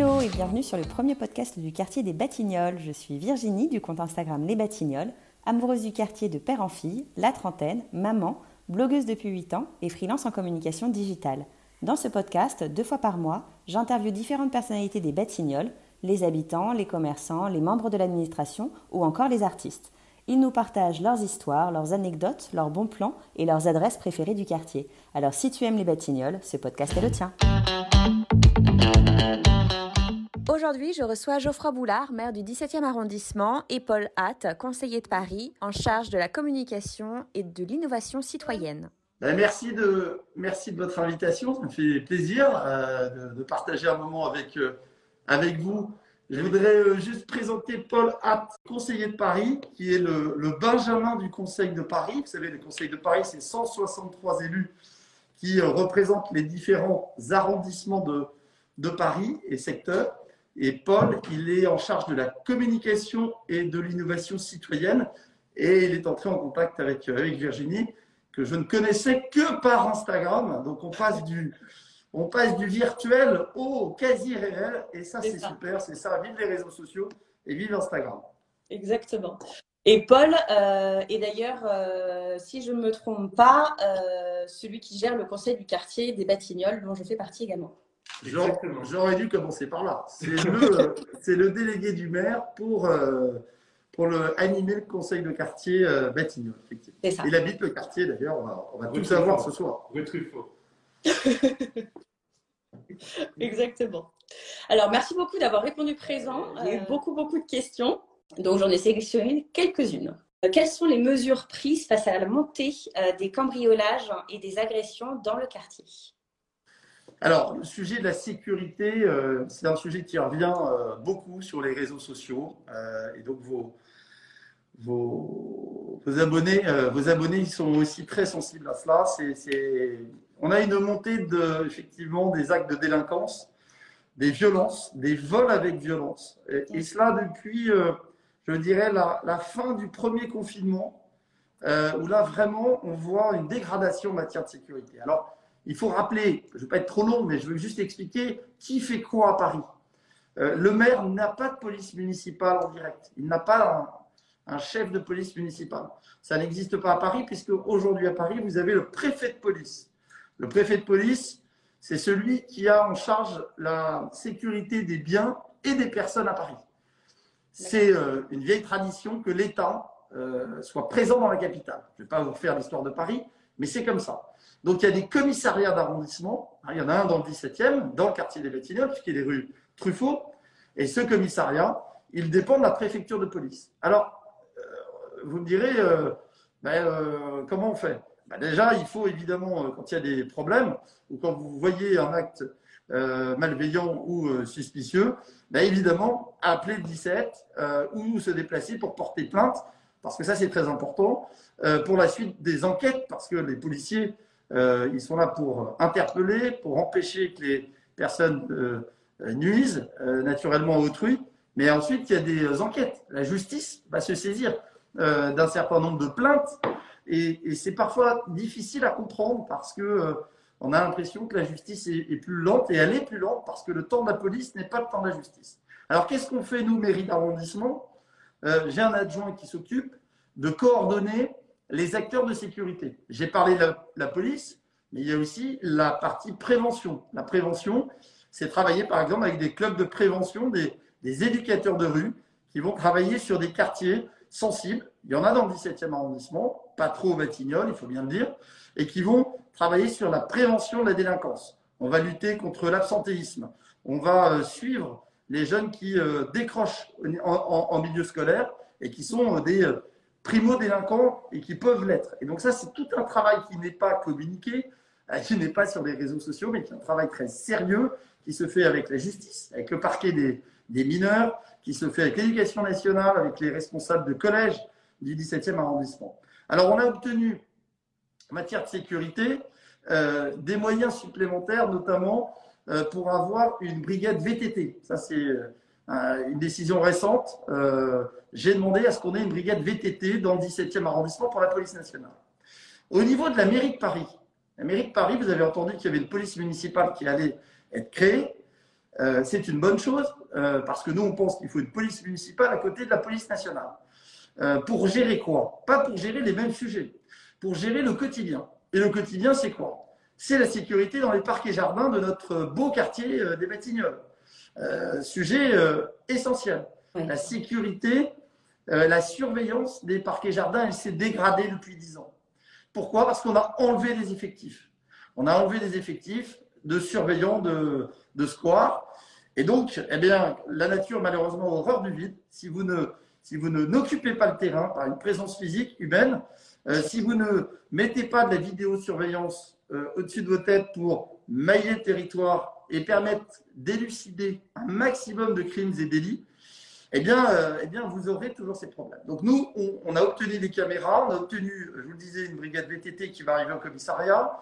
Hello et bienvenue sur le premier podcast du quartier des Batignolles. Je suis Virginie du compte Instagram Les Batignolles, amoureuse du quartier de père en fille, la trentaine, maman, blogueuse depuis 8 ans et freelance en communication digitale. Dans ce podcast, deux fois par mois, j'interviewe différentes personnalités des Batignolles, les habitants, les commerçants, les membres de l'administration ou encore les artistes. Ils nous partagent leurs histoires, leurs anecdotes, leurs bons plans et leurs adresses préférées du quartier. Alors si tu aimes les Batignolles, ce podcast est le tien. Aujourd'hui, je reçois Geoffroy Boulard, maire du 17e arrondissement, et Paul Hatt, conseiller de Paris, en charge de la communication et de l'innovation citoyenne. Ben, merci, de, votre invitation, ça me fait plaisir euh, de, partager un moment avec, euh, vous. Je voudrais euh, juste présenter Paul Hatt, conseiller de Paris, qui est le, Benjamin du Conseil de Paris. Vous savez, le Conseil de Paris, c'est 163 élus qui représentent les différents arrondissements de Paris et secteurs. Et Paul, il est en charge de la communication et de l'innovation citoyenne. Et il est entré en contact avec, euh, avec Virginie, que je ne connaissais que par Instagram. Donc on passe du, on passe du virtuel au quasi réel. Et ça, c'est super. C'est ça, vive les réseaux sociaux et vive Instagram. Exactement. Et Paul euh, est d'ailleurs, euh, si je ne me trompe pas, celui qui gère le conseil du quartier des Batignolles, dont je fais partie également. J'aurais dû commencer par là. C'est le, le, délégué du maire pour, euh, pour le, animer le conseil de quartier euh, Batignolles, effectivement. Il habite le quartier d'ailleurs, on va, on va tout savoir ce soir. Rue Truffaut. Exactement. Alors, merci beaucoup d'avoir répondu présent. Il y a eu beaucoup, beaucoup de questions. Donc, j'en ai sélectionné quelques-unes. Quelles sont les mesures prises face à la montée euh, des cambriolages et des agressions dans le quartier? Alors, le sujet de la sécurité, euh, c'est un sujet qui revient euh, beaucoup sur les réseaux sociaux. Euh, et donc, vos, vos, abonnés, vos abonnés ils sont aussi très sensibles à cela. C'est, On a une montée de, effectivement des actes de délinquance, des violences, des vols avec violence. Et, cela depuis, je dirais, la, la, fin du premier confinement, où là, vraiment, on voit une dégradation en matière de sécurité. Alors, il faut rappeler, je ne vais pas être trop long, mais je veux juste expliquer qui fait quoi à Paris. Euh, le maire n'a pas de police municipale en direct. Il n'a pas un, chef de police municipale. Ça n'existe pas à Paris, puisque aujourd'hui à Paris, vous avez le préfet de police. Le préfet de police, c'est celui qui a en charge la sécurité des biens et des personnes à Paris. C'est euh, une vieille tradition que l'État euh, soit présent dans la capitale. Je ne vais pas vous refaire l'histoire de Paris, mais c'est comme ça. Donc il y a des commissariats d'arrondissement. Il y en a un dans le 17e, dans le quartier des Batignolles, puisqu'il est rue Truffaut. Et ce commissariat, il dépend de la préfecture de police. Alors, euh, vous me direz, euh, ben, euh, comment on fait? Ben, Déjà, il faut évidemment, quand il y a des problèmes, ou quand vous voyez un acte malveillant ou suspicieux, ben, évidemment, appeler le 17 ou se déplacer pour porter plainte, parce que ça, c'est très important, pour la suite des enquêtes, parce que les policiers euh, ils sont là pour interpeller, pour empêcher que les personnes euh, nuisent euh, naturellement à autrui. Mais ensuite, il y a des enquêtes. La justice va se saisir d'un certain nombre de plaintes. Et, c'est parfois difficile à comprendre parce que on a l'impression que la justice est, est, plus lente et elle est plus lente parce que le temps de la police n'est pas le temps de la justice. Alors qu'est-ce qu'on fait nous, mairie d'arrondissement? J'ai un adjoint qui s'occupe de coordonner les acteurs de sécurité. J'ai parlé de la, police, mais il y a aussi la partie prévention. La prévention, c'est travailler par exemple avec des clubs de prévention, des, éducateurs de rue qui vont travailler sur des quartiers sensibles. Il y en a dans le 17e arrondissement, pas trop au Batignolles, il faut bien le dire, et qui vont travailler sur la prévention de la délinquance. On va lutter contre l'absentéisme. On va euh, suivre les jeunes qui euh, décrochent en, milieu scolaire et qui sont euh, des primo-délinquants et qui peuvent l'être. Et donc ça, c'est tout un travail qui n'est pas communiqué, euh, qui n'est pas sur les réseaux sociaux, mais qui est un travail très sérieux, qui se fait avec la justice, avec le parquet des, mineurs, qui se fait avec l'éducation nationale, avec les responsables de collège du 17e arrondissement. Alors on a obtenu, en matière de sécurité, euh, des moyens supplémentaires, notamment euh, pour avoir une brigade VTT. Ça, c'est euh, une décision récente, euh, j'ai demandé à ce qu'on ait une brigade VTT dans le 17e arrondissement pour la police nationale. Au niveau de la mairie de Paris, la mairie de Paris, vous avez entendu qu'il y avait une police municipale qui allait être créée. c'est une bonne chose parce que nous, on pense qu'il faut une police municipale à côté de la police nationale. pour gérer quoi? Pas pour gérer les mêmes sujets, pour gérer le quotidien. Et le quotidien, c'est quoi? C'est la sécurité dans les parcs et jardins de notre beau quartier des Batignolles. sujet essentiel. La sécurité, la surveillance des parcs et jardins, elle s'est dégradée depuis 10 ans. Pourquoi? Parce qu'on a enlevé les effectifs. On a enlevé des effectifs de surveillants de, de square. Et donc, eh bien, la nature, malheureusement, horreur du vide. Si vous ne, si vous ne n'occupez pas le terrain par une présence physique humaine, euh, si vous ne mettez pas de la vidéosurveillance euh, au-dessus de vos têtes pour mailler le territoire et permettre d'élucider un maximum de crimes et délits, eh bien, euh, eh bien, vous aurez toujours ces problèmes. Donc nous, on, a obtenu des caméras, on a obtenu, je vous le disais, une brigade VTT qui va arriver au commissariat.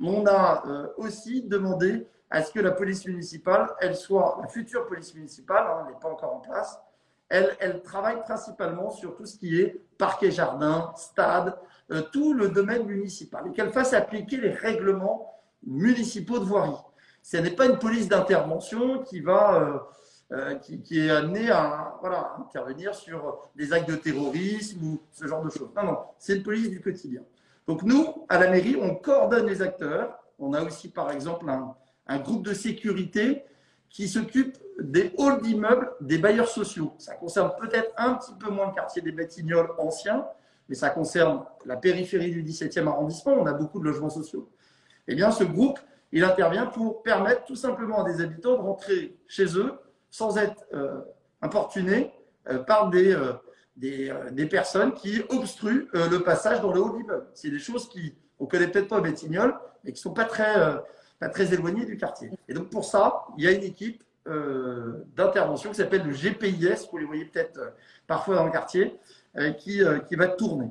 On a euh, aussi demandé à ce que la police municipale, elle soit la future police municipale, hein, elle n'est pas encore en place, elle, travaille principalement sur tout ce qui est parquet jardin, stade, tout le domaine municipal, et qu'elle fasse appliquer les règlements municipaux de voirie. Ce n'est pas une police d'intervention qui va euh, qui, est amené à voilà, intervenir sur des actes de terrorisme ou ce genre de choses. Non, non, c'est une police du quotidien. Donc nous, à la mairie, on coordonne les acteurs. On a aussi, par exemple, un, un groupe de sécurité qui s'occupe des halls d'immeubles des bailleurs sociaux. Ça concerne peut-être un petit peu moins le quartier des Batignolles anciens, mais ça concerne la périphérie du 17e arrondissement. On a beaucoup de logements sociaux. Eh bien, ce groupe, il intervient pour permettre tout simplement à des habitants de rentrer chez eux sans être euh, importuné euh, par des, euh, des, personnes qui obstruent le passage dans le haut de. C'est des choses qui on connaît peut-être pas au Betignolles, mais qui sont pas très, pas très éloignées du quartier. Et donc pour ça, il y a une équipe d'intervention qui s'appelle le GPIS, vous les voyez peut-être parfois dans le quartier, qui, qui va tourner.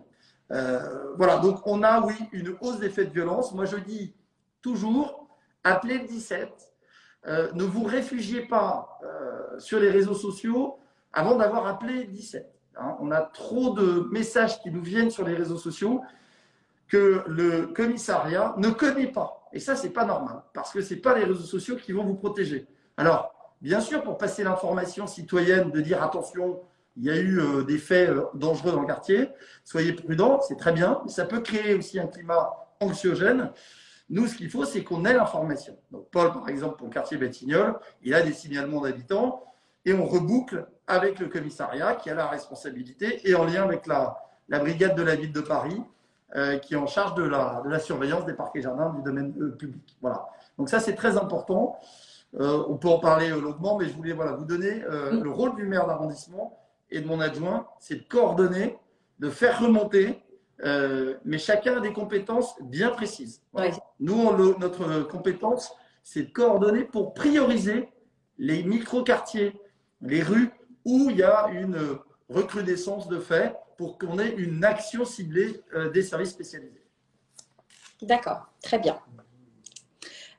voilà, donc on a, oui, une hausse des faits de violence. Moi, je dis toujours, appelez le 17, euh, ne vous réfugiez pas euh, sur les réseaux sociaux avant d'avoir appelé 17. Hein. on a trop de messages qui nous viennent sur les réseaux sociaux que le commissariat ne connaît pas. Et ça, c'est pas normal, parce que c'est pas les réseaux sociaux qui vont vous protéger. Alors, bien sûr, pour passer l'information citoyenne, de dire attention, il y a eu euh, des faits dangereux dans le quartier, soyez prudents, c'est très bien, mais ça peut créer aussi un climat anxiogène. Nous, ce qu'il faut, c'est qu'on ait l'information. Donc, Paul, par exemple, pour le quartier Batignolles, il a des signalements d'habitants et on reboucle avec le commissariat qui a la responsabilité et en lien avec la, la brigade de la ville de Paris euh, qui est en charge de la, de la surveillance des parcs et jardins du domaine euh, public. Voilà. Donc, ça, c'est très important. Euh, on peut en parler longuement, mais je voulais voilà, vous donner le rôle du maire d'arrondissement et de mon adjoint, c'est de coordonner, de faire remonter euh, mais chacun a des compétences bien précises. Nous, notre compétence, c'est de coordonner pour prioriser les micro-quartiers, les rues où il y a une recrudescence de faits pour qu'on ait une action ciblée euh, des services spécialisés. D'accord, très bien.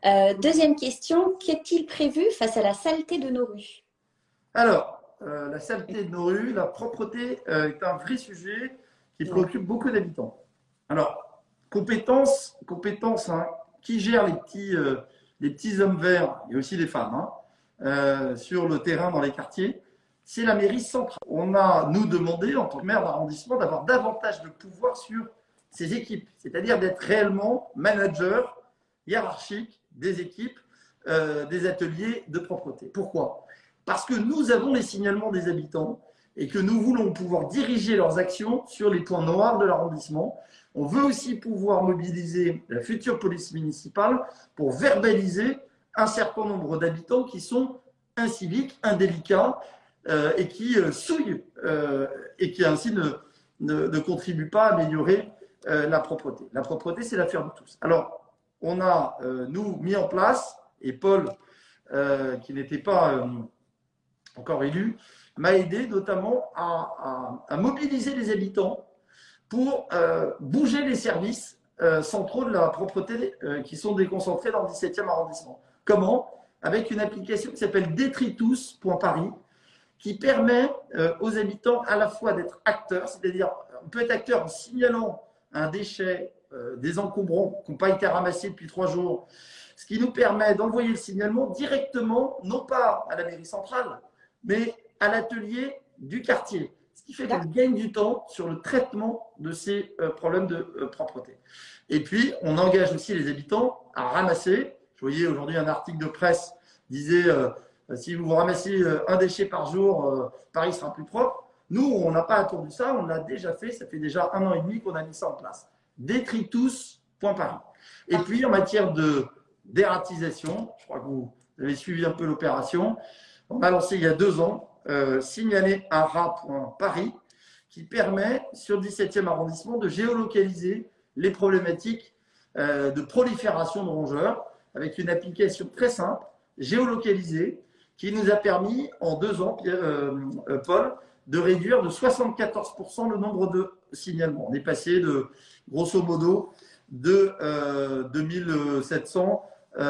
Euh, deuxième question, qu'est-il prévu face à la saleté de nos rues? Alors, la saleté de nos rues, la propreté est un vrai sujet qui préoccupe beaucoup d'habitants. Alors, compétences, compétences hein, qui gère les petits, euh, les petits hommes verts, et aussi les femmes, hein, euh, sur le terrain dans les quartiers, c'est la mairie centrale. On a, nous, demandé, en tant que maire d'arrondissement, d'avoir davantage de pouvoir sur ces équipes, c'est-à-dire d'être réellement manager hiérarchique des équipes, euh, des ateliers de propreté. Pourquoi? Parce que nous avons les signalements des habitants et que nous voulons pouvoir diriger leurs actions sur les points noirs de l'arrondissement. On veut aussi pouvoir mobiliser la future police municipale pour verbaliser un certain nombre d'habitants qui sont inciviques, indélicats euh, et qui euh, souillent euh, et qui ainsi ne, ne, contribuent pas à améliorer la propreté. La propreté, c'est l'affaire de tous. Alors, on a, nous, mis en place, et Paul, qui n'était pas encore élu, m'a aidé notamment à, mobiliser les habitants pour euh, bouger les services euh, centraux de la propreté euh, qui sont déconcentrés dans le 17e arrondissement. Comment? Avec une application qui s'appelle détritus.paris qui permet aux habitants à la fois d'être acteurs, c'est-à-dire on peut être acteur en signalant un déchet, des encombrants qui n'ont pas été ramassés depuis trois jours, ce qui nous permet d'envoyer le signalement directement, non pas à la mairie centrale, mais à l'atelier du quartier. Ce qui fait qu'on gagne du temps sur le traitement de ces euh, problèmes de euh, propreté. Et puis, on engage aussi les habitants à ramasser. Je voyais aujourd'hui un article de presse disait euh, si vous ramassez un déchet par jour, Paris sera plus propre. Nous, on n'a pas attendu ça, on l'a déjà fait. Ça fait déjà un an et demi qu'on a mis ça en place. Détritus.paris. Et puis, en matière de dératisation, je crois que vous avez suivi un peu l'opération, on a lancé il y a deux ans euh, signaler un rat.paris qui permet, sur le 17e arrondissement, de géolocaliser les problématiques euh, de prolifération de rongeurs avec une application très simple, géolocalisée, qui nous a permis en deux ans, euh, Paul, de réduire de 74% le nombre de signalements. On est passé de, grosso modo, de 2700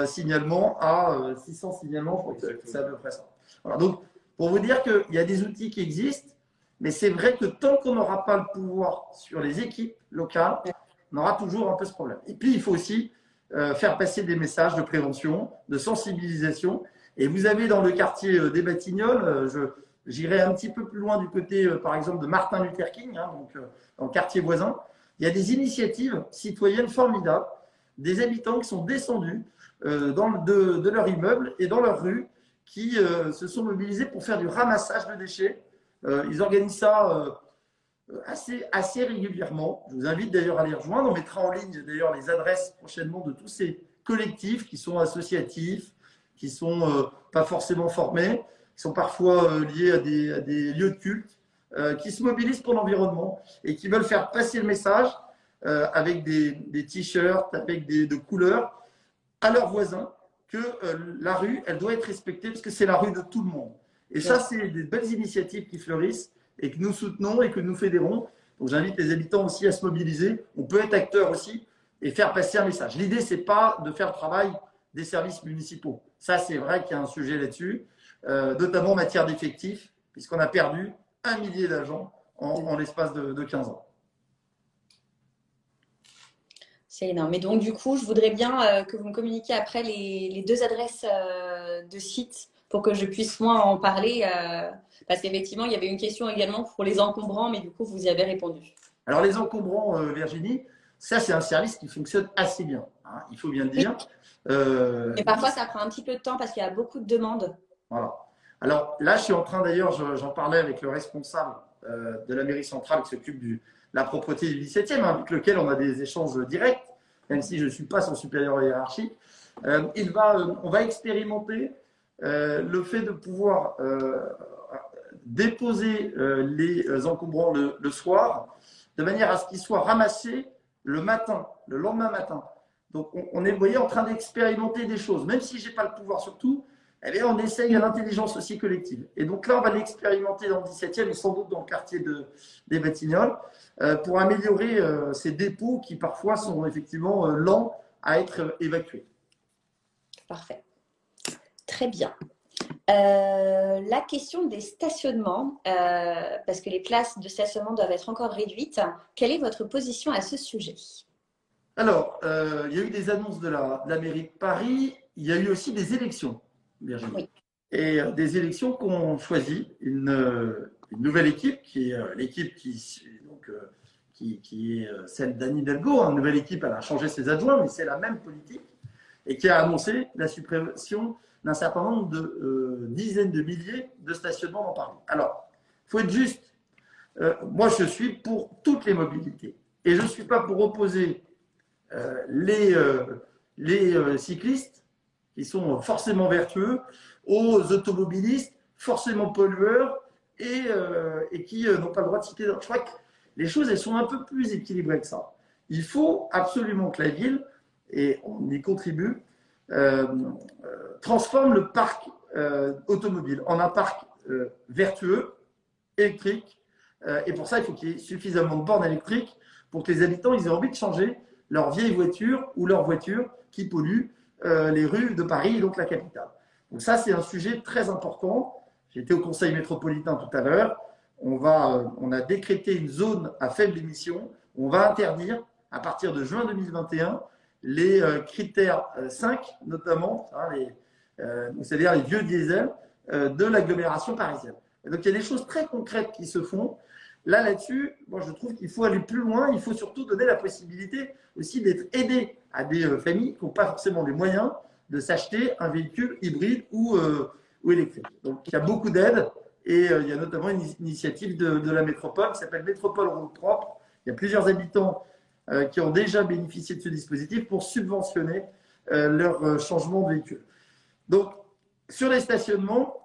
signalements à 600 signalements. Je crois que c'est à peu près ça. Voilà, donc, pour vous dire qu'il y a des outils qui existent, mais c'est vrai que tant qu'on n'aura pas le pouvoir sur les équipes locales, on aura toujours un peu ce problème. Et puis, il faut aussi euh, faire passer des messages de prévention, de sensibilisation. Et vous avez dans le quartier euh, des Batignolles, euh, j'irai un petit peu plus loin du côté, par exemple, de Martin Luther King, hein, donc dans le quartier voisin, il y a des initiatives citoyennes formidables, des habitants qui sont descendus dans, de, leur immeuble et dans leur rue qui euh, se sont mobilisés pour faire du ramassage de déchets. Euh, ils organisent ça euh, assez, assez régulièrement. Je vous invite d'ailleurs à les rejoindre. On mettra en ligne d'ailleurs les adresses prochainement de tous ces collectifs qui sont associatifs, qui sont pas forcément formés, qui sont parfois liés à des, lieux de culte, qui se mobilisent pour l'environnement et qui veulent faire passer le message avec des, t-shirts, avec des de couleurs à leurs voisins que euh, la rue, elle doit être respectée parce que c'est la rue de tout le monde. Et ça, c'est des belles initiatives qui fleurissent et que nous soutenons et que nous fédérons. Donc j'invite les habitants aussi à se mobiliser. On peut être acteur aussi et faire passer un message. L'idée, c'est pas de faire le travail des services municipaux. Ça, c'est vrai qu'il y a un sujet là-dessus, euh, notamment en matière d'effectifs, puisqu'on a perdu un millier d'agents en, l'espace de, de 15 ans. C'est énorme. Mais donc, du coup, je voudrais bien euh, que vous me communiquiez après les, deux adresses euh, de sites pour que je puisse, moi, en parler. Euh, parce qu'effectivement, il y avait une question également pour les encombrants, mais du coup, vous y avez répondu. Alors, les encombrants, Virginie, ça, c'est un service qui fonctionne assez bien. Hein, il faut bien le dire. Et parfois, ça prend un petit peu de temps parce qu'il y a beaucoup de demandes. Voilà. Alors, là, je suis en train, d'ailleurs, j'en parlais avec le responsable de la mairie centrale qui s'occupe du la propreté du 17e, hein, avec lequel on a des échanges directs, même si je ne suis pas son supérieur hiérarchique. Euh, il va, euh, on va expérimenter euh, le fait de pouvoir déposer les encombrants le, soir, de manière à ce qu'ils soient ramassés le matin, le lendemain matin. Donc on, est, vous voyez, en train d'expérimenter des choses, même si je n'ai pas le pouvoir sur tout, eh on essaye à l'intelligence aussi collective. Et donc là, on va l'expérimenter dans le 17e et sans doute dans le quartier de, des Batignolles euh, pour améliorer euh, ces dépôts qui parfois sont effectivement euh, lents à être évacués. Parfait. Très bien. la question des stationnements, parce que les places de stationnement doivent être encore réduites, quelle est votre position à ce sujet? Alors, il y a eu des annonces de la, de la, mairie de Paris, il y a eu aussi des élections. Et euh, des élections qu'on choisit une, euh, une, nouvelle équipe, qui est euh, l'équipe qui, donc, qui, qui, est celle d'Anne Hidalgo. Une nouvelle équipe, elle a changé ses adjoints, mais c'est la même politique, et qui a annoncé la suppression d'un certain nombre de dizaines de milliers de stationnements dans Paris. Alors, il faut être juste. moi, je suis pour toutes les mobilités. Et je ne suis pas pour opposer les, les cyclistes qui sont forcément vertueux, aux automobilistes forcément pollueurs et, euh, qui euh, n'ont pas le droit de citer. Je crois que les choses, elles sont un peu plus équilibrées que ça. Il faut absolument que la ville, et on y contribue, euh, transforme le parc automobile en un parc vertueux, électrique. et pour ça, il faut qu'il y ait suffisamment de bornes électriques pour que les habitants aient envie de changer leur vieille voiture ou leur voiture qui pollue les rues de Paris, donc la capitale. Donc ça, c'est un sujet très important. J'étais au Conseil métropolitain tout à l'heure. On, va, euh, on a décrété une zone à faible émission. On va interdire, à partir de juin 2021, les critères 5, notamment, hein, c'est-à-dire les vieux diesels de l'agglomération parisienne. donc, il y a des choses très concrètes qui se font. Là, là-dessus, moi, je trouve qu'il faut aller plus loin. Il faut surtout donner la possibilité aussi d'être aidé à des familles qui n'ont pas forcément les moyens de s'acheter un véhicule hybride ou, ou électrique. Donc, il y a beaucoup d'aides. Et euh, il y a notamment une initiative de, la métropole qui s'appelle Métropole Route Propre. Il y a plusieurs habitants euh, qui ont déjà bénéficié de ce dispositif pour subventionner euh, leur changement de véhicule. Donc, sur les stationnements,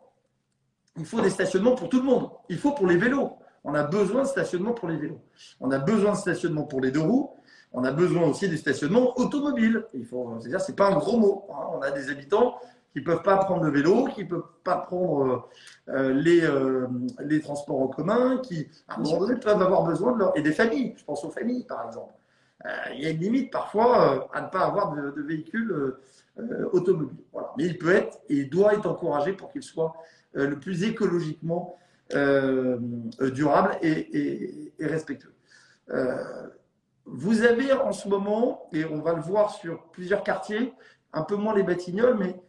il faut des stationnements pour tout le monde. Il faut pour les vélos. On a besoin de stationnement pour les vélos. On a besoin de stationnement pour les deux roues. On a besoin aussi du stationnement automobile. Il faut, c'est-à-dire, c'est pas un gros mot. Hein. On a des habitants qui ne peuvent pas prendre le vélo, qui ne peuvent pas prendre euh, les, euh, les transports en commun, qui à un moment donné peuvent avoir besoin de leur... Et des familles, je pense aux familles par exemple. Euh, il y a une limite parfois à ne pas avoir de, de véhicule automobile. Voilà. Mais il peut être et doit être encouragé pour qu'il soit le plus écologiquement durable et, et, et respectueux. vous avez en ce moment, et on va le voir sur plusieurs quartiers, un peu moins les Batignolles, mais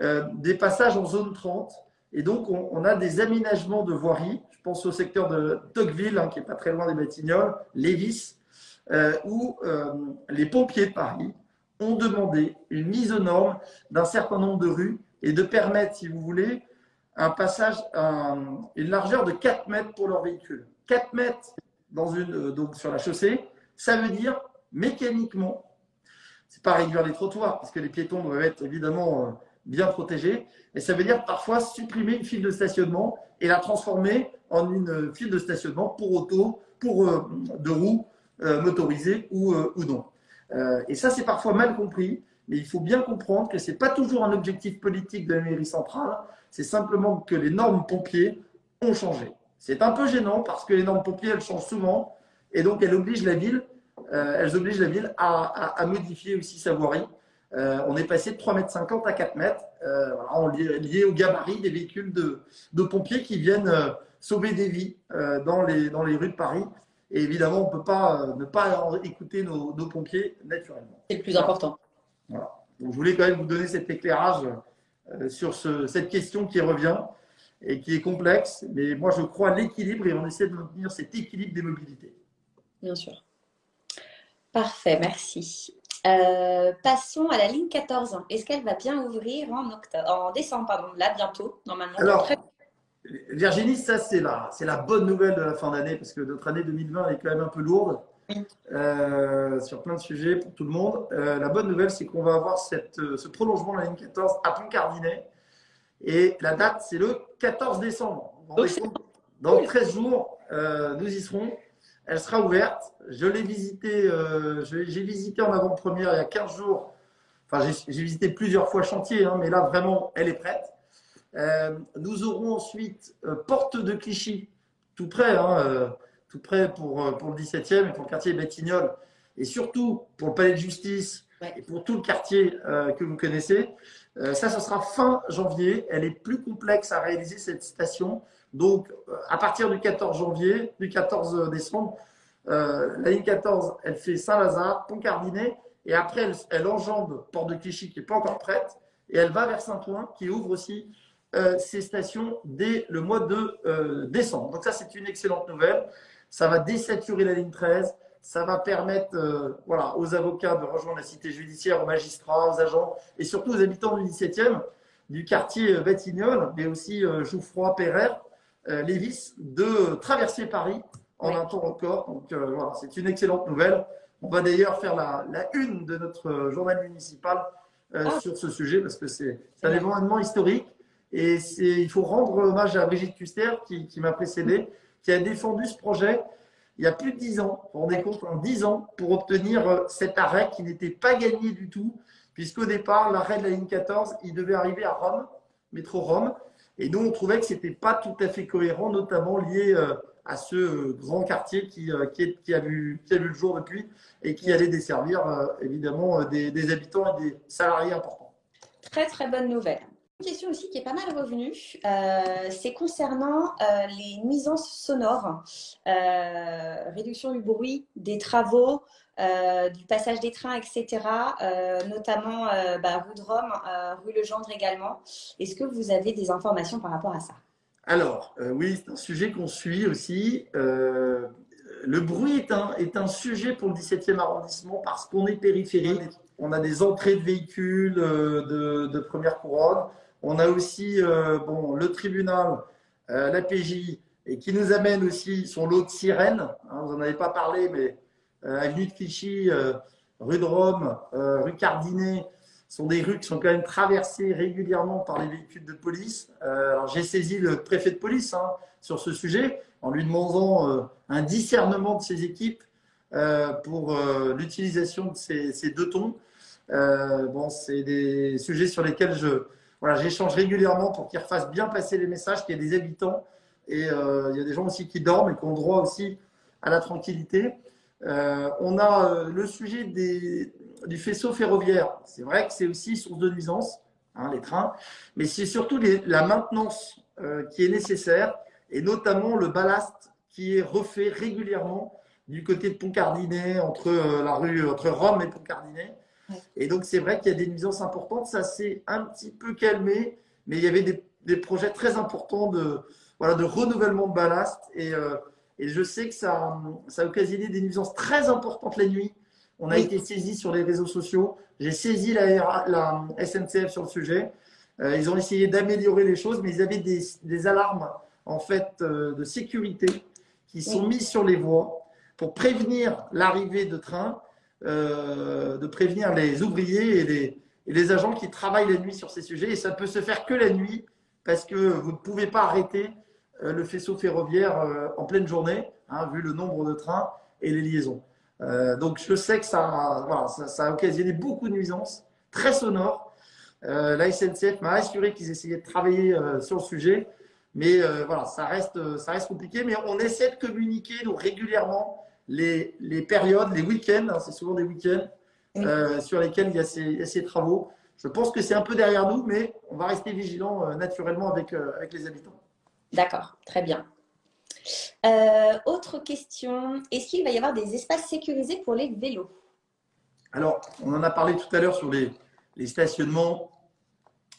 euh, des passages en zone 30. Et donc, on, a des aménagements de voirie. Je pense au secteur de Tocqueville, hein, qui est pas très loin des Batignolles, Lévis, euh, où euh, les pompiers de Paris ont demandé une mise aux normes d'un certain nombre de rues et de permettre, si vous voulez, un passage, une largeur de 4 mètres pour leur véhicule. 4 mètres dans une, donc sur la chaussée, ça veut dire mécaniquement, c'est pas réduire les trottoirs, parce que les piétons doivent être évidemment bien protégée. Et ça veut dire parfois supprimer une file de stationnement et la transformer en une file de stationnement pour auto, pour euh, de roues euh, motorisées ou, euh, ou non. et ça, c'est parfois mal compris, mais il faut bien comprendre que ce n'est pas toujours un objectif politique de la mairie centrale, c'est simplement que les normes pompiers ont changé. C'est un peu gênant parce que les normes pompiers, elles changent souvent et donc elles obligent la ville, elles obligent la ville à, modifier aussi sa voirie. Euh, on est passé de 3,50 m à 4 mètres, euh, lié, au gabarit des véhicules de, pompiers qui viennent euh, sauver des vies dans les rues de Paris. Et évidemment, on ne peut pas ne pas écouter nos, pompiers naturellement. C'est le plus important. Voilà. Donc, je voulais quand même vous donner cet éclairage sur cette question qui revient et qui est complexe. Mais moi, je crois à l'équilibre et on essaie de maintenir cet équilibre des mobilités. Bien sûr. Parfait, merci. Euh, passons à la ligne 14. Est-ce qu'elle va bien ouvrir en, octobre, en décembre, pardon, là bientôt, normalement? Alors, Virginie, ça c'est la, c'est la bonne nouvelle de la fin d'année parce que notre année 2020 est quand même un peu lourde euh, sur plein de sujets pour tout le monde. Euh, la bonne nouvelle, c'est qu'on va avoir cette, ce prolongement de la ligne 14 à Pont-Cardinet et la date, c'est le 14 décembre. Dans 13 jours, nous y serons. Elle sera ouverte. Je l'ai visitée, euh, j'ai visité en avant-première il y a 15 jours. Enfin, j'ai visité plusieurs fois chantier, hein, mais là, vraiment, elle est prête. Euh, nous aurons ensuite euh, Porte de Clichy, tout près, hein, tout près pour, pour le 17e et pour le quartier Batignolles, et surtout pour le palais de justice et pour tout le quartier que vous connaissez. ça, ce sera fin janvier. Elle est plus complexe à réaliser, cette station. Donc, euh, à partir du 14 janvier, du 14 décembre, euh, la ligne 14, elle fait Saint-Lazare, Pont-Cardinet, et après, elle, enjambe Port de Clichy, qui n'est pas encore prête, et elle va vers Saint-Ouen, qui ouvre aussi euh, ses stations dès le mois de décembre. Donc ça, c'est une excellente nouvelle. Ça va désaturer la ligne 13. Ça va permettre voilà, aux avocats de rejoindre la cité judiciaire, aux magistrats, aux agents et surtout aux habitants du 17e, du quartier Batignolles, mais aussi Jouffroy, Perrère, euh, Lévis de traverser Paris en un temps record. Donc euh, voilà, c'est une excellente nouvelle. On va d'ailleurs faire la, une de notre journal municipal euh, ah. sur ce sujet parce que c'est un événement historique et il faut rendre hommage à Brigitte Custer qui, m'a précédé, qui a défendu ce projet il y a plus de dix ans. Vous vous rendez compte, en dix ans, pour obtenir cet arrêt qui n'était pas gagné du tout, puisqu'au départ, l'arrêt de la ligne 14, il devait arriver à Rome, métro Rome. Et nous, on trouvait que ce n'était pas tout à fait cohérent, notamment lié euh, à ce euh, grand quartier qui, euh, a vu, qui le jour depuis et qui allait desservir évidemment des habitants et des salariés importants. Très très bonne nouvelle. Question aussi qui est pas mal revenue. Euh, c'est concernant euh, les nuisances sonores, euh, réduction du bruit, des travaux, du passage des trains, etc. notamment bah, rue de Rome, rue Legendre également. Est-ce que vous avez des informations par rapport à ça? Alors, oui, c'est un sujet qu'on suit aussi. le bruit est un, est un sujet pour le 17e arrondissement parce qu'on est périphérique. On a des entrées de véhicules de, de première couronne. On a aussi euh, bon, le tribunal, euh, la PJ, et qui nous amène aussi son lot de sirènes. Hein, vous n'en avez pas parlé, mais euh, avenue de Clichy, rue de Rome, rue Cardinet, sont des rues qui sont quand même traversées régulièrement par les véhicules de police. j'ai saisi le préfet de police hein, sur ce sujet en lui demandant un discernement de ses équipes pour l'utilisation de ces, ces deux tons. bon, c'est des sujets sur lesquels je, voilà, j'échange régulièrement pour qu'ils refassent bien passer les messages qu'il y a des habitants et euh, il y a des gens aussi qui dorment et qui ont droit aussi à la tranquillité. Euh, on a euh, le sujet du faisceau ferroviaire. C'est vrai que c'est aussi source de nuisance, hein, les trains, mais c'est surtout la maintenance qui est nécessaire et notamment le ballast qui est refait régulièrement du côté de Pont-Cardinet, entre la rue entre Rome et Pont-Cardinet. Et donc, c'est vrai qu'il y a des nuisances importantes. Ça s'est un petit peu calmé, mais il y avait des, projets très importants de, voilà, de renouvellement de ballast. Et, euh, et je sais que ça, ça a occasionné des nuisances très importantes la nuit. On a été saisi sur les réseaux sociaux. J'ai saisi la, la, SNCF sur le sujet. Euh, ils ont essayé d'améliorer les choses, mais ils avaient des, des alarmes en fait euh, de sécurité qui sont mises sur les voies pour prévenir l'arrivée de trains de prévenir les ouvriers et les, agents qui travaillent la nuit sur ces sujets. Et ça ne peut se faire que la nuit parce que vous ne pouvez pas arrêter euh, le faisceau ferroviaire euh, en pleine journée, hein, vu le nombre de trains et les liaisons. donc je sais que ça, a occasionné beaucoup de nuisances, très sonores. la SNCF m'a assuré qu'ils essayaient de travailler sur le sujet, mais voilà, ça reste, ça reste compliqué. Mais on essaie de communiquer donc, régulièrement les, les périodes, les week-ends, hein, c'est souvent des week-ends euh, sur lesquels il y, a ces, ces, travaux. Je pense que c'est un peu derrière nous, mais on va rester vigilant euh, naturellement avec, euh, avec les habitants. D'accord, très bien. autre question, est-ce qu'il va y avoir des espaces sécurisés pour les vélos? Alors, on en a parlé tout à l'heure sur les, les stationnements,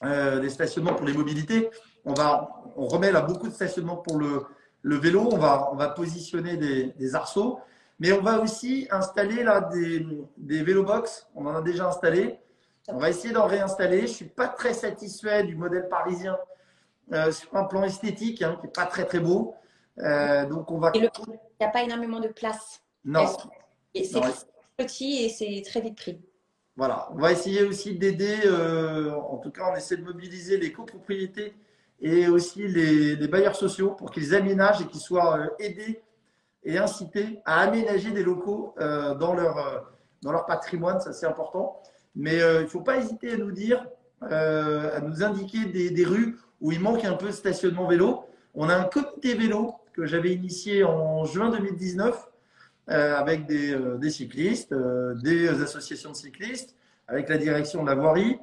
les stationnements pour les mobilités. On, va, on remet là beaucoup de stationnements pour le, le vélo. On va, on va positionner des, des arceaux. Mais on va aussi installer là des, des vélobox. On en a déjà installé. On va essayer d'en réinstaller. Je ne suis pas très satisfait du modèle parisien euh, sur un plan esthétique, hein, qui n'est pas très très beau. Euh, donc on va. il n'y a pas énormément de place. Non. Et c'est petit et c'est très vite pris? Voilà. On va essayer aussi d'aider. Euh, en tout cas, on essaie de mobiliser les copropriétés et aussi les, les bailleurs sociaux pour qu'ils aménagent et qu'ils soient aidés et inciter à aménager des locaux euh, dans, leur, euh, dans leur patrimoine, ça c'est important. Mais euh, il ne faut pas hésiter à nous dire, à nous indiquer des, des, rues où il manque un peu de stationnement vélo. On a un comité vélo que j'avais initié en juin 2019 avec des, des cyclistes, des associations de cyclistes, avec la direction de la voirie,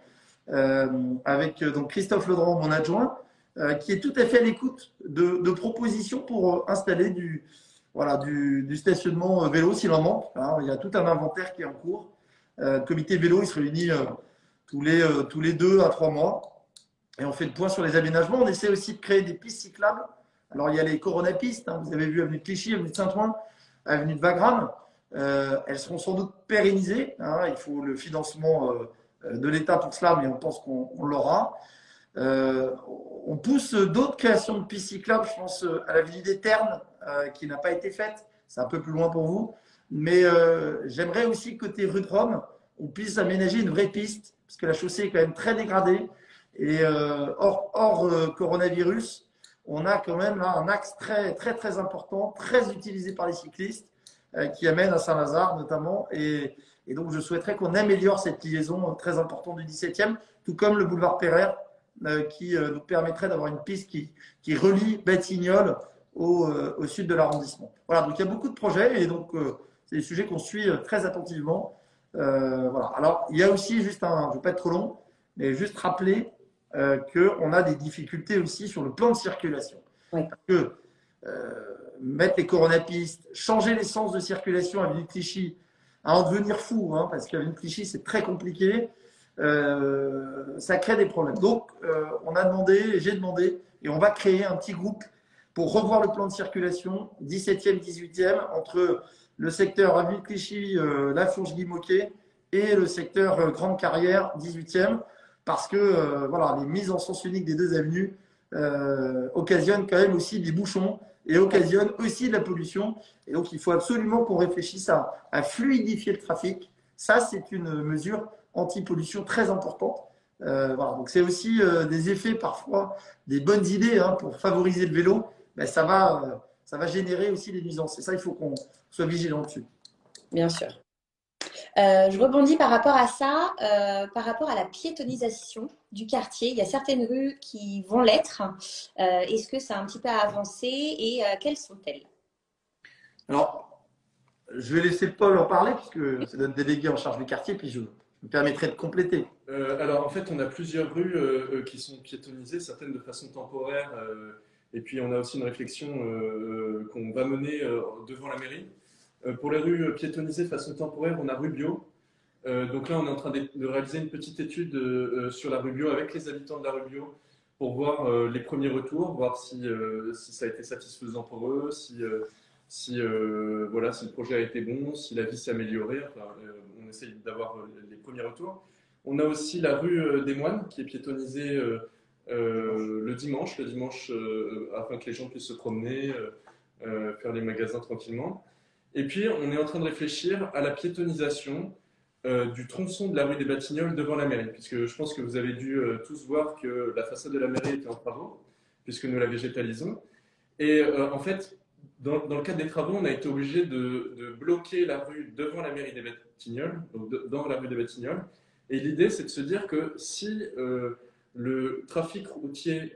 avec donc Christophe Ledrand, mon adjoint, qui est tout à fait à l'écoute de, de propositions pour installer du, voilà, du, stationnement euh, vélo s'il en manque. Hein. il y a tout un inventaire qui est en cours. Euh, le comité vélo, il se réunit euh, tous, les, tous les deux à trois mois. Et on fait le point sur les aménagements. On essaie aussi de créer des pistes cyclables. Alors, il y a les Corona-pistes. Hein. vous avez vu avenue de Clichy, avenue de Saint-Ouen, avenue de Wagram. elles seront sans doute pérennisées. Hein. il faut le financement de l'État pour cela, mais on pense qu'on l'aura. On pousse d'autres créations de pistes cyclables. Je pense à la ville des Ternes, euh, qui n'a pas été faite. C'est un peu plus loin pour vous. Mais euh, j'aimerais aussi, côté rue de Rome, on puisse aménager une vraie piste, parce que la chaussée est quand même très dégradée. Et euh, hors, coronavirus, on a quand même là un axe très, très, très important, très utilisé par les cyclistes, qui amène à Saint-Lazare notamment. Et, et, donc, je souhaiterais qu'on améliore cette liaison très importante du 17e, tout comme le boulevard Pereire, qui nous permettrait d'avoir une piste qui, qui relie Batignolles euh, au, sud de l'arrondissement. Voilà, donc il y a beaucoup de projets et donc euh, c'est des sujets qu'on suit euh, très attentivement. voilà. Alors, il y a aussi juste un, je ne vais pas être trop long, mais juste rappeler euh, qu'on a des difficultés aussi sur le plan de circulation. Parce que euh, mettre les coronapistes, changer les sens de circulation à Ville Clichy, à en devenir fou, hein, parce qu'à Ville Clichy, c'est très compliqué, euh, ça crée des problèmes. Donc, on a demandé, j'ai demandé, et on va créer un petit groupe pour revoir le plan de circulation 17e, 18e, entre le secteur à Ville Clichy, La Fourche-Guimauquet et le secteur Grande Carrière, 18e parce que euh, voilà, les mises en sens unique des deux avenues euh, occasionnent quand même aussi des bouchons et occasionnent aussi de la pollution. Et donc, il faut absolument qu'on réfléchisse à, fluidifier le trafic. Ça, c'est une mesure anti-pollution très importante. Euh, voilà. Donc, c'est aussi des effets parfois, des bonnes idées hein, pour favoriser le vélo. Mais ça va, ça va générer aussi des nuisances. Et ça, il faut qu'on soit vigilant dessus. Bien sûr. Euh, je rebondis par rapport à ça, euh, par rapport à la piétonisation du quartier. Il y a certaines rues qui vont l'être. Euh, est-ce que ça a un petit peu avancé et quelles sont-elles? Alors, je vais laisser Paul en parler puisque c'est notre délégué en charge du quartier, puis je me permettrai de compléter. alors, en fait, on a plusieurs rues qui sont piétonisées, certaines de façon temporaire. et puis, on a aussi une réflexion qu'on va mener devant la mairie. Euh, pour les rues piétonnisées de façon temporaire, on a Rubio. Euh, donc là, on est en train de, réaliser une petite étude euh, sur la Rubio avec les habitants de la Rubio pour voir les premiers retours, voir si, si, ça a été satisfaisant pour eux, si, si, voilà, si le projet a été bon, si la vie s'est améliorée. Enfin, on essaye d'avoir les premiers retours. On a aussi la rue des Moines qui est piétonnisée le dimanche, le dimanche afin que les gens puissent se promener, faire les magasins tranquillement. Et puis, on est en train de réfléchir à la piétonisation euh, du tronçon de la rue des Batignolles devant la mairie, puisque je pense que vous avez dû euh, tous voir que la façade de la mairie était en travaux, puisque nous la végétalisons. Et euh, en fait, dans, le cadre des travaux, on a été obligé de, bloquer la rue devant la mairie des Batignolles, donc dans la rue des Batignolles. Et l'idée, c'est de se dire que si le trafic routier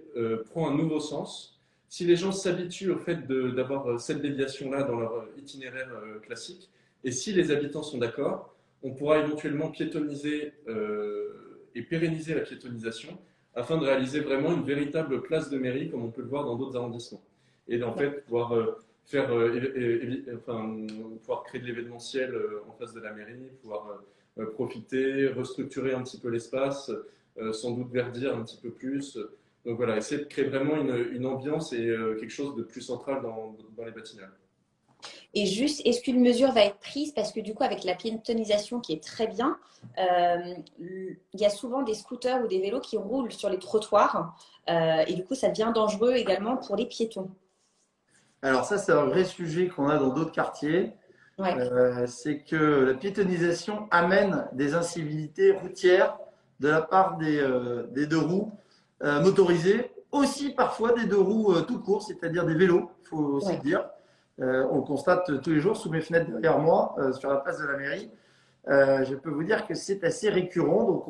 prend un nouveau sens, si les gens s'habituent au fait d'avoir euh, cette déviation-là dans leur euh, itinéraire euh, classique, et si les habitants sont d'accord, on pourra éventuellement piétoniser et pérenniser la piétonisation afin de réaliser vraiment une véritable place de mairie comme on peut le voir dans d'autres arrondissements. Et en fait, pouvoir, faire, enfin, pouvoir créer de l'événementiel en face de la mairie, pouvoir profiter, restructurer un petit peu l'espace, sans doute verdir un petit peu plus, donc voilà, essayer de créer vraiment une, ambiance et euh, quelque chose de plus central dans, les bâtiments. Et juste, est-ce qu'une mesure va être prise? Parce que du coup, avec la piétonisation qui est très bien, euh, il y a souvent des scooters ou des vélos qui roulent sur les trottoirs. Euh, et du coup, ça devient dangereux également pour les piétons. Alors ça, c'est un vrai sujet qu'on a dans d'autres quartiers. c'est que la piétonisation amène des incivilités routières de la part des, des deux roues euh, motorisés, aussi parfois des deux roues euh, tout court, c'est-à-dire des vélos, il faut aussi le dire. Euh, on constate tous les jours sous mes fenêtres derrière moi, sur la place de la mairie. je peux vous dire que c'est assez récurrent. Donc,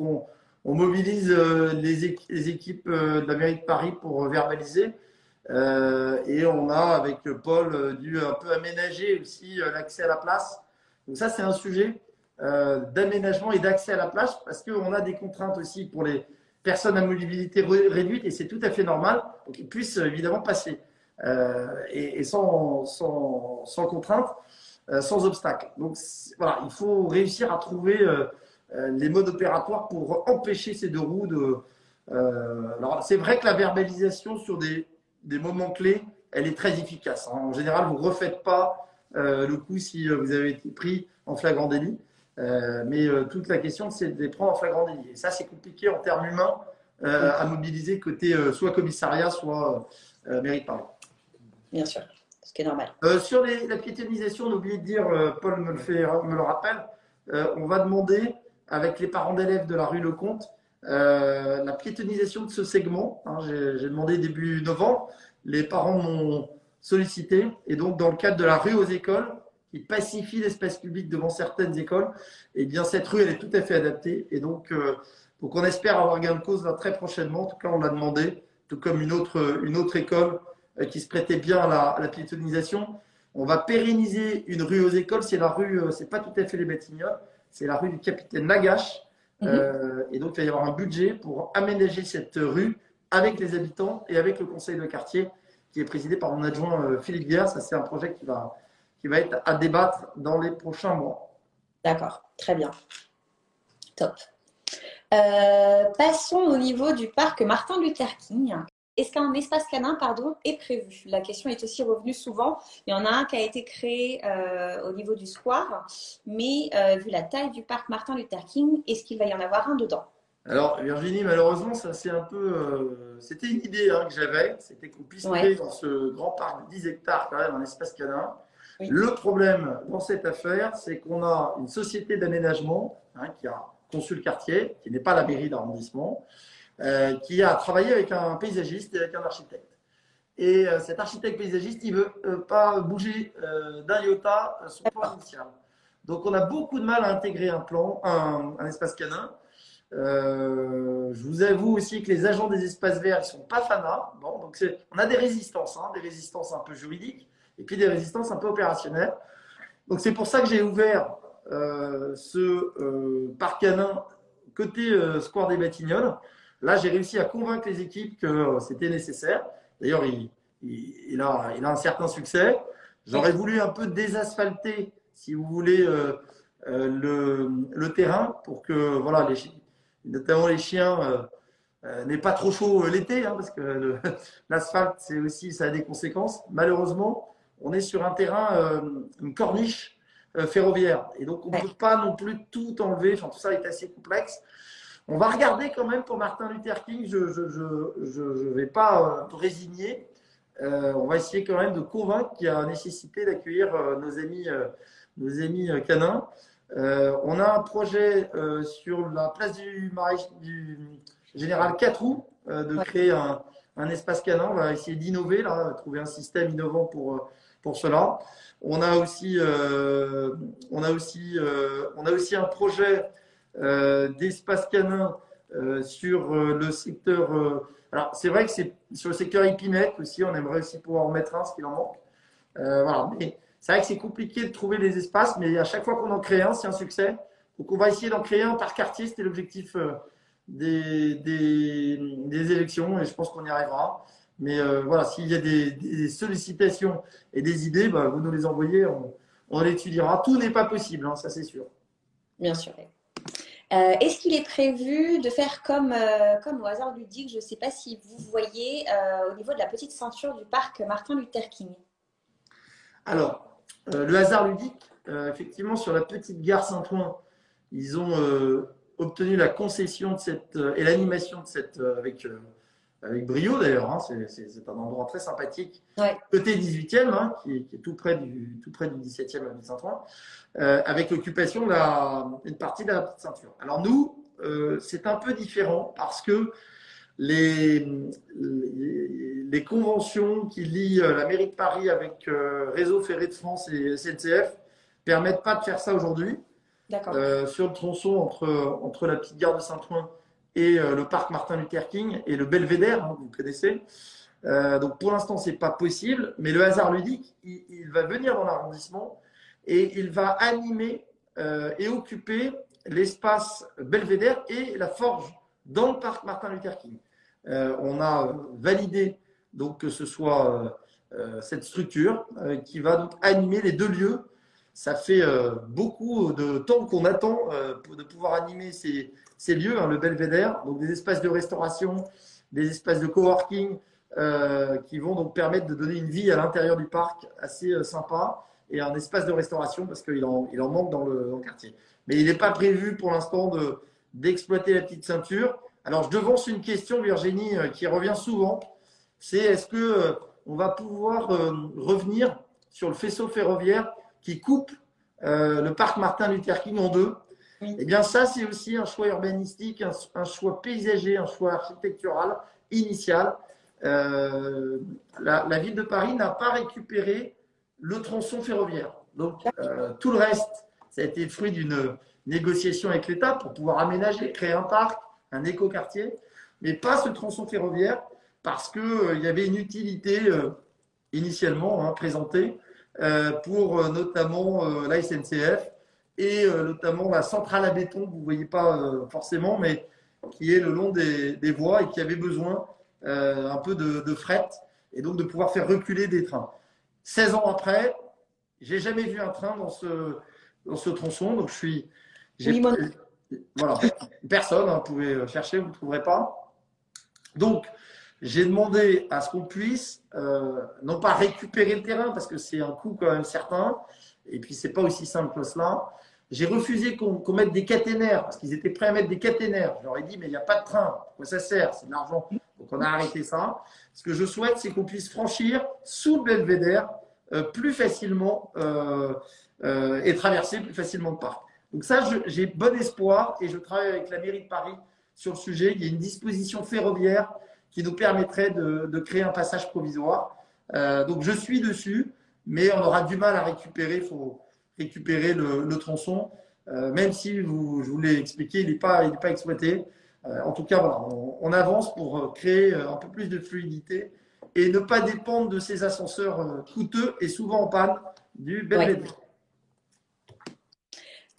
on, mobilise les, équipes de la mairie de Paris pour verbaliser. Et on a, avec Paul, dû un peu aménager aussi l'accès à la place. Donc, ça, c'est un sujet d'aménagement et d'accès à la place parce qu'on a des contraintes aussi pour les, personnes à mobilité réduite, et c'est tout à fait normal, qu'ils puissent euh, évidemment passer, euh, et, sans, sans, sans, contrainte, euh, sans obstacle. Donc voilà, il faut réussir à trouver les modes opératoires pour empêcher ces deux roues de... alors c'est vrai que la verbalisation sur des, des, moments clés, elle est très efficace. Hein. En général, vous ne refaites pas le coup si vous avez été pris en flagrant délit. Euh, mais euh, toute la question, c'est de les prendre en flagrant délit. Et ça, c'est compliqué en termes humains euh, à mobiliser côté soit commissariat, soit mairie de Paris. Bien sûr, ce qui est normal. sur la piétonisation, on a oublié de dire, Paul me le, fait, me le rappelle, on va demander avec les parents d'élèves de la rue Lecomte la piétonisation de ce segment. Hein, j'ai demandé début novembre. Les parents m'ont sollicité. Et donc, dans le cadre de la rue aux écoles, qui pacifie l'espace public devant certaines écoles, et eh bien cette rue, elle est tout à fait adaptée. Et donc, euh, donc on espère avoir gain de cause très prochainement. En tout cas, on l'a demandé, tout comme une autre, une autre école euh, qui se prêtait bien à la, à piétonisation. On va pérenniser une rue aux écoles. C'est la rue, euh, c'est pas tout à fait les Batignolles, c'est la rue du capitaine Nagache, Mhm. et donc, il va y avoir un budget pour aménager cette rue avec les habitants et avec le conseil de quartier qui est présidé par mon adjoint Philippe Guerre. Ça, c'est un projet qui va, qui va être à débattre dans les prochains mois. D'accord, très bien. Top. Euh, passons au niveau du parc Martin Luther King. Est-ce qu'un espace canin pardon, est prévu? La question est aussi revenue souvent. Il y en a un qui a été créé euh, au niveau du square, mais euh, vu la taille du parc Martin Luther King, est-ce qu'il va y en avoir un dedans? Alors Virginie, malheureusement, ça c'est un peu. c'était une idée hein, que j'avais, c'était qu'on puisse créer dans ce grand parc de 10 hectares quand même un espace canin. Le problème dans cette affaire, c'est qu'on a une société d'aménagement hein, qui a conçu le quartier, qui n'est pas la mairie d'arrondissement, euh, qui a travaillé avec un paysagiste et avec un architecte. Et euh, cet architecte paysagiste, il ne veut euh, pas bouger d'un iota son plan initial. Donc on a beaucoup de mal à intégrer un plan, un, espace canin. je vous avoue aussi que les agents des espaces verts, ils sont pas fanats. Bon, donc on a des résistances, hein, des résistances un peu juridiques et puis des résistances un peu opérationnelles. Donc c'est pour ça que j'ai ouvert ce parc canin côté Square des Batignolles. Là, j'ai réussi à convaincre les équipes que c'était nécessaire. D'ailleurs, il, il, a, il, a, un certain succès. J'aurais voulu un peu désasphalter, si vous voulez, le, le, terrain pour que, voilà, les, notamment les chiens, n'aient pas trop chaud l'été, hein, parce que l'asphalte, c'est aussi, ça a des conséquences. Malheureusement, on est sur un terrain, euh, une corniche euh, ferroviaire. Et donc, on ne peut pas non plus tout enlever. Enfin, tout ça est assez complexe. On va regarder quand même pour Martin Luther King. Je ne vais pas euh, résigner. on va essayer quand même de convaincre qu'il y a nécessité d'accueillir nos amis, nos amis canins. on a un projet sur la place du, du général Catrou de créer un, un, espace canin. On va essayer d'innover, là, trouver un système innovant pour pour cela. On a aussi, euh, on a aussi, euh, on a aussi un projet euh, d'espace canin sur le secteur. alors, c'est vrai que c'est sur le secteur épinette aussi, on aimerait aussi pouvoir en mettre un, ce qu'il en manque. voilà. Mais c'est vrai que c'est compliqué de trouver les espaces, mais à chaque fois qu'on en crée un, c'est un succès. Donc, on va essayer d'en créer un par quartier. C'était l'objectif des, des, élections et je pense qu'on y arrivera. Mais euh, voilà, s'il y a des, sollicitations et des idées, bah, vous nous les envoyez, on, on l'étudiera. Tout n'est pas possible, hein, ça c'est sûr. Bien sûr. Euh, est-ce qu'il est prévu de faire comme, euh, comme au hasard ludique Je ne sais pas si vous voyez au niveau de la petite ceinture du parc Martin Luther King. Alors, le hasard ludique, effectivement, sur la petite gare Saint-Ouen, ils ont obtenu la concession de cette, et l'animation de cette, avec avec brio d'ailleurs. Hein, c'est un endroit très sympathique. Côté 18e, hein, qui, est, tout près du, tout près du 17e à Saint-Ouen, euh, avec l'occupation d'une partie de la petite ceinture. Alors nous, euh, c'est un peu différent parce que les, les, conventions qui lient euh, la mairie de Paris avec Réseau Ferré de France et SNCF permettent pas de faire ça aujourd'hui. sur le tronçon entre, entre la petite gare de Saint-Ouen et euh, le parc Martin Luther King et le Belvédère, hein, vous connaissez. Euh, donc pour l'instant, c'est pas possible, mais le hasard ludique, il, va venir dans l'arrondissement et il va animer euh, et occuper l'espace Belvédère et la forge dans le parc Martin Luther King. on a validé donc que ce soit cette structure qui va donc animer les deux lieux. Ça fait beaucoup de temps qu'on attend de pouvoir animer ces, lieux, hein, le belvédère, donc des espaces de restauration, des espaces de coworking euh, qui vont donc permettre de donner une vie à l'intérieur du parc assez euh, sympa et un espace de restauration parce qu'il en, manque dans le, quartier. Mais il n'est pas prévu pour l'instant de, d'exploiter la petite ceinture. Alors je devance une question, Virginie, euh, qui revient souvent. C'est est-ce que on va pouvoir revenir sur le faisceau ferroviaire qui coupe le parc Martin Luther King en deux eh bien, ça, c'est aussi un choix urbanistique, un, choix paysager, un choix architectural initial. Euh, la, ville de Paris n'a pas récupéré le tronçon ferroviaire. Donc, euh, tout le reste, ça a été le fruit d'une négociation avec l'État pour pouvoir aménager, créer un parc, un écoquartier, mais pas ce tronçon ferroviaire parce qu'il euh, y avait une utilité initialement hein, présentée pour notamment la SNCF et notamment la centrale à béton, vous ne voyez pas forcément, mais qui est le long des, voies et qui avait besoin un peu de, de, fret et donc de pouvoir faire reculer des trains. 16 ans après, j'ai jamais vu un train dans ce, dans ce tronçon, donc je suis. voilà, personne, hein, vous pouvez chercher, vous ne trouverez pas. Donc, j'ai demandé à ce qu'on puisse, euh, non pas récupérer le terrain, parce que c'est un coût quand même certain, et puis c'est pas aussi simple que cela. J'ai refusé qu'on mette des caténaires, parce qu'ils étaient prêts à mettre des caténaires. Je leur ai dit, mais il n'y a pas de train, quoi ça sert? C'est de l'argent. Donc on a arrêté ça. Ce que je souhaite, c'est qu'on puisse franchir sous le belvédère euh, plus facilement euh, et traverser plus facilement le parc. Donc ça, j'ai bon espoir, et je travaille avec la mairie de Paris sur le sujet. Il y a une disposition ferroviaire qui nous permettrait de, créer un passage provisoire. Euh, donc je suis dessus, mais on aura du mal à récupérer. Il faut récupérer le, tronçon, euh, même si vous, je vous l'ai expliqué, il n'est pas, pas exploité. Euh, en tout cas, voilà, on, avance pour créer un peu plus de fluidité et ne pas dépendre de ces ascenseurs coûteux et souvent en panne du Belvédère.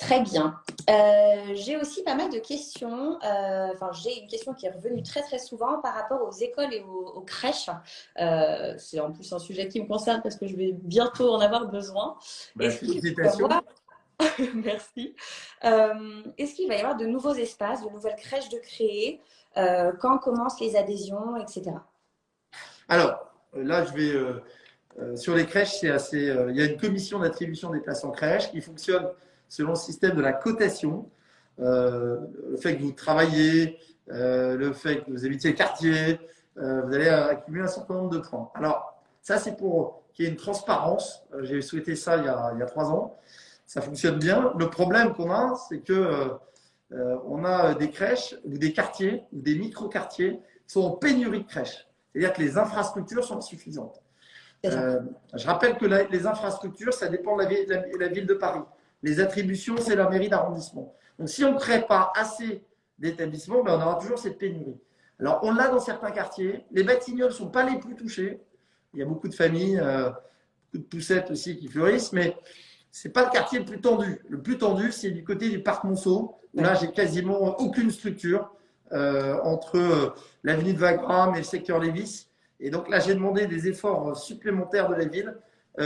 Très bien. Euh, j'ai aussi pas mal de questions. Euh, enfin, j'ai une question qui est revenue très très souvent par rapport aux écoles et aux, crèches. Euh, c'est en plus un sujet qui me concerne parce que je vais bientôt en avoir besoin. Ben, Est-ce Merci. Est-ce qu'il va y avoir de nouveaux espaces, de nouvelles crèches de créer? Quand commencent les adhésions, etc. Alors, là, je vais sur les crèches. C'est assez. il y a une commission d'attribution des places en crèche qui fonctionne selon le système de la cotation. Euh, le fait que vous travaillez, euh, le fait que vous habitiez le quartier, euh, vous allez accumuler un certain nombre de points. Alors, ça, c'est pour qu'il y ait une transparence. J'ai souhaité ça il y, a, trois ans. Ça fonctionne bien. Le problème qu'on a, c'est que on a des crèches ou des quartiers ou des micro-quartiers qui sont en pénurie de crèches. C'est-à-dire que les infrastructures sont insuffisantes. je rappelle que les infrastructures, ça dépend de la ville de Paris. Les attributions, c'est la mairie d'arrondissement. Donc, si on ne crée pas assez d'établissements, ben, on aura toujours cette pénurie. Alors, on l'a dans certains quartiers. Les batignolles ne sont pas les plus touchés. Il y a beaucoup de familles, euh, beaucoup de poussettes aussi qui fleurissent, mais ce n'est pas le quartier le plus tendu. Le plus tendu, c'est du côté du parc Monceau. Là, j'ai quasiment aucune structure euh, entre euh, l'avenue de Wagram et le secteur Lévis. Et donc là, j'ai demandé des efforts supplémentaires de la ville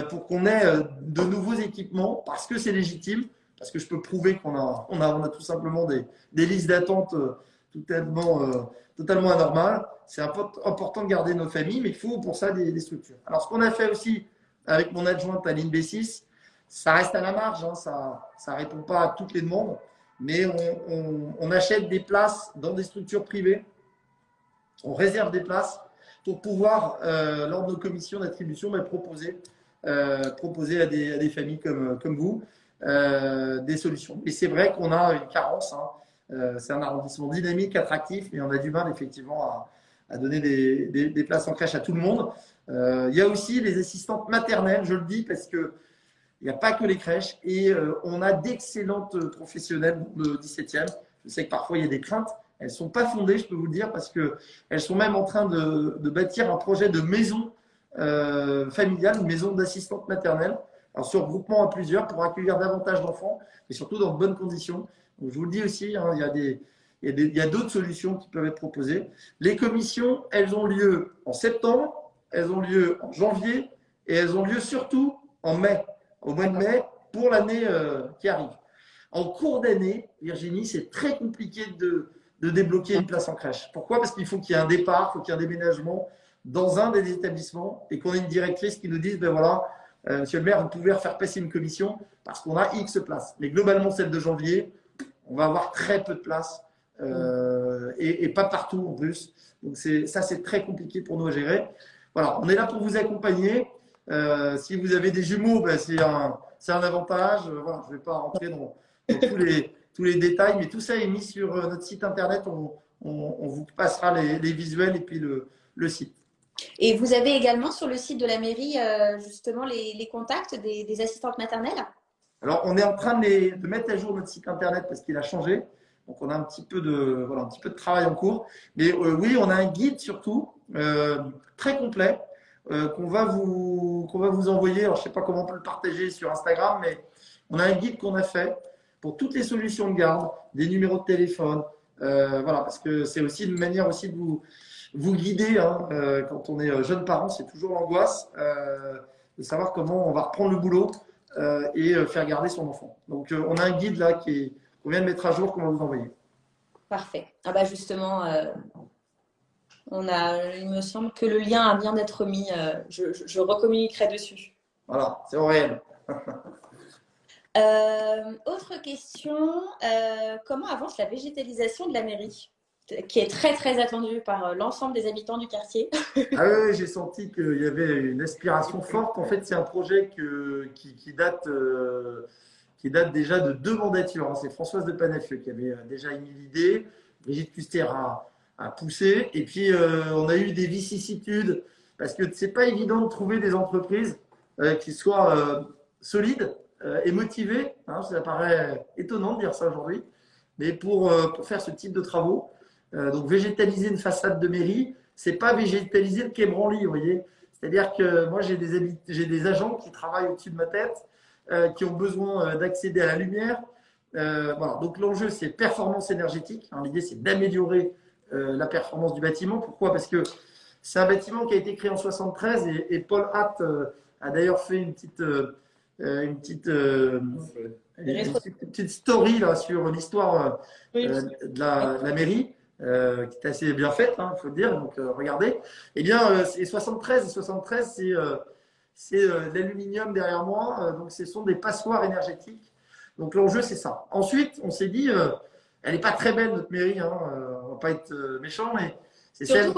pour qu'on ait euh, de nouveaux équipements parce que c'est légitime, parce que je peux prouver qu'on a, on a, tout simplement des, listes d'attente euh, totalement, anormales. C'est important de garder nos familles, mais il faut pour ça des, structures. Alors, ce qu'on a fait aussi avec mon adjointe Aline B6, ça reste à la marge, hein, ça ne répond pas à toutes les demandes, mais on, achète des places dans des structures privées, on réserve des places pour pouvoir, lors de nos commissions d'attribution, ben, proposer euh, proposer à des, familles comme, vous euh, des solutions. Et c'est vrai qu'on a une carence. Hein. Euh, c'est un arrondissement dynamique, attractif, mais on a du mal effectivement à, donner des, places en crèche à tout le monde. il y a aussi les assistantes maternelles, je le dis parce que il n'y a pas que les crèches et on a d'excellentes professionnelles le 17e. Je sais que parfois il y a des craintes. Elles ne sont pas fondées, je peux vous le dire, parce qu'elles sont même en train de, de, bâtir un projet de maison euh, familiale, une maison d'assistante maternelle, alors sur groupement à plusieurs pour accueillir davantage d'enfants et surtout dans de bonnes conditions. Donc, je vous le dis aussi, hein, il y a des, il y a d'autres solutions qui peuvent être proposées. Les commissions, elles ont lieu en septembre, elles ont lieu en janvier et elles ont lieu surtout en mai, au mois de mai pour l'année euh, qui arrive. En cours d'année, Virginie, c'est très compliqué de, de, débloquer une place en crèche. Pourquoi? Parce qu'il faut qu'il y ait un départ, il faut qu'il y ait un déménagement, dans un des établissements et qu'on ait une directrice qui nous dise, ben voilà, euh, monsieur le maire, vous pouvez faire passer une commission parce qu'on a X places. Mais globalement, celle de janvier, on va avoir très peu de places euh, et, pas partout en plus. Donc ça, c'est très compliqué pour nous à gérer. Voilà, on est là pour vous accompagner. Euh, si vous avez des jumeaux, ben, c'est un, un, avantage. Voilà, je ne vais pas rentrer dans, tous, les, tous, les, détails, mais tout ça est mis sur notre site internet. On, on, vous passera les, les, visuels et puis le, le site. Et vous avez également sur le site de la mairie euh, justement les, contacts des, assistantes maternelles? Alors, on est en train de, mettre à jour notre site internet parce qu'il a changé. Donc, on a un petit peu de, voilà, un petit peu de travail en cours. Mais euh, oui, on a un guide surtout euh, très complet qu'on va, vous, va vous envoyer. Alors, je ne sais pas comment on peut le partager sur Instagram, mais on a un guide qu'on a fait pour toutes les solutions de garde, des numéros de téléphone. Voilà, parce que c'est aussi une manière aussi de vous, vous guider. Hein, euh, quand on est jeune parent, c'est toujours l'angoisse de savoir comment on va reprendre le boulot et faire garder son enfant. Donc, on a un guide là qui qu'on vient de mettre à jour, qu'on va vous envoyer. Parfait. Ah bah justement, on a, il me semble que le lien vient d'être mis. je, je, je recommuniquerai dessus. Voilà, c'est au réel. Euh, autre question, euh, comment avance la végétalisation de la mairie? Qui est très très attendue par euh, l'ensemble des habitants du quartier. ah oui, j'ai senti qu'il y avait une aspiration forte. En fait, c'est un projet que, qui, date, qui date déjà de deux mandatures. C'est Françoise de Panafieux qui avait déjà émis l'idée. Brigitte Custer a, a, poussé. Et puis, on a eu des vicissitudes parce que c'est pas évident de trouver des entreprises qui soient solides euh, et motivé. Hein, ça paraît étonnant de dire ça aujourd'hui, mais pour, euh, pour, faire ce type de travaux, euh, donc végétaliser une façade de mairie, c'est pas végétaliser le quai Branly, vous voyez. C'est-à-dire que moi j'ai des, j'ai des agents qui travaillent au-dessus de ma tête, qui ont besoin d'accéder à la lumière. voilà. Donc l'enjeu c'est performance énergétique. Hein, l'idée c'est d'améliorer la performance du bâtiment. Pourquoi? Parce que c'est un bâtiment qui a été créé en 73 et, et Paul Hatt a d'ailleurs fait une petite euh, une petite, euh, une petite story là, sur l'histoire euh, de, la, mairie. Euh, qui est assez bien faite, il hein, faut le dire. Donc, regardez. Eh bien, c'est 73. 73, c'est de l'aluminium derrière moi. donc, ce sont des passoires énergétiques. Donc, l'enjeu, c'est ça. Ensuite, on s'est dit, elle n'est pas très belle, notre mairie. Hein, on va pas être méchant, mais c'est celle.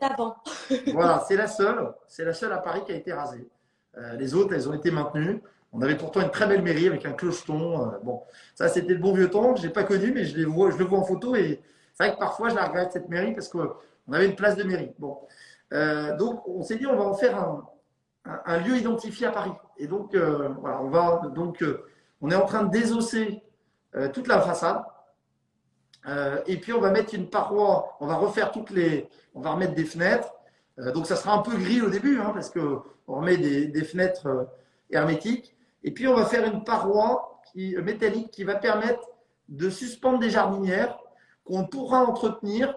d'avant. voilà, c'est la seule. C'est la seule à Paris qui a été rasée. Euh, les autres, elles ont été maintenues. On avait pourtant une très belle mairie avec un clocheton. Euh, bon, ça, c'était le bon vieux temps que je n'ai pas connu, mais je, les vois, je le vois en photo. Et c'est vrai que parfois, je la regrette, cette mairie, parce qu'on avait une place de mairie. Bon. Euh, donc, on s'est dit, on va en faire un, lieu identifié à Paris. Et donc, voilà, on va, donc, on est en train de désosser toute la façade. et puis, on va mettre une paroi, on va refaire toutes les, on va remettre des fenêtres. donc, ça sera un peu gris au début, hein, parce que on remet des, fenêtres euh, hermétiques. Et puis, on va faire une paroi euh, métallique qui va permettre de suspendre des jardinières qu'on pourra entretenir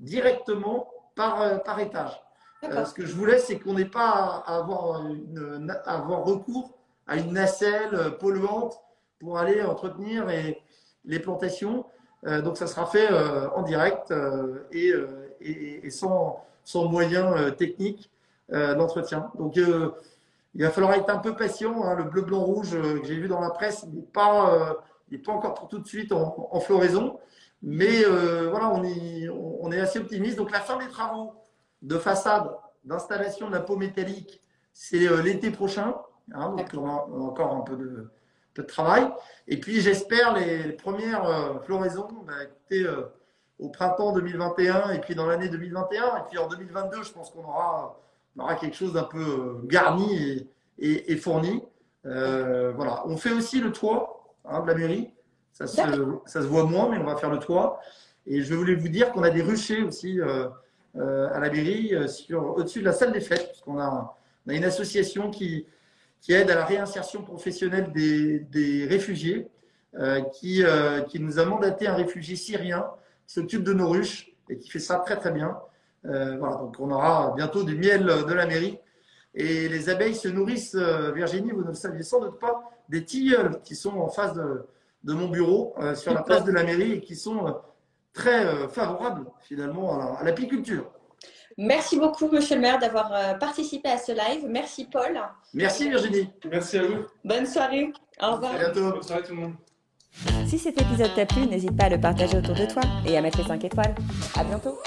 directement par, euh, par étage. ce que je voulais, c'est qu'on n'ait pas à avoir, avoir, recours à une nacelle polluante pour aller entretenir les plantations. donc, ça sera fait en direct et, et, sans, sans moyens techniques euh, d'entretien. Donc, euh, il va falloir être un peu patient. Hein. Le bleu, blanc, rouge euh, que j'ai vu dans la presse, n'est pas, pas encore pour tout de suite en, floraison. Mais voilà, on est, on est assez optimiste. Donc, la fin des travaux de façade, d'installation de la peau métallique, c'est l'été prochain. Hein. donc, on a, encore un peu de, de travail. Et puis, j'espère les, premières floraisons, bah, écoutez, au printemps 2021 et puis dans l'année 2021. Et puis en 2022, je pense qu'on aura on aura quelque chose d'un peu euh, garni et, fourni. Euh, voilà. On fait aussi le toit hein, de la mairie. Ça se, ça se, voit moins, mais on va faire le toit. Et je voulais vous dire qu'on a des ruchers aussi euh, à la mairie sur, au-dessus de la salle des fêtes, puisqu'on a, on a une association qui, qui aide à la réinsertion professionnelle des, des réfugiés, qui, qui nous a mandaté un réfugié syrien qui s'occupe de nos ruches et qui fait ça très très bien. Euh, voilà, donc on aura bientôt du miel de la mairie. Et les abeilles se nourrissent, euh, Virginie, vous ne le saviez sans doute pas, des tilleuls qui sont en face de, de mon bureau euh, sur la place de la mairie et qui sont très favorables finalement à l'apiculture. Merci beaucoup, monsieur le maire, d'avoir participé à ce live. Merci, Paul. Merci, Virginie. Merci à vous. Bonne soirée. Au revoir. À bientôt. Bonne soirée, tout le monde. Si cet épisode t'a plu, n'hésite pas à le partager autour de toi et à mettre les 5 étoiles. À bientôt.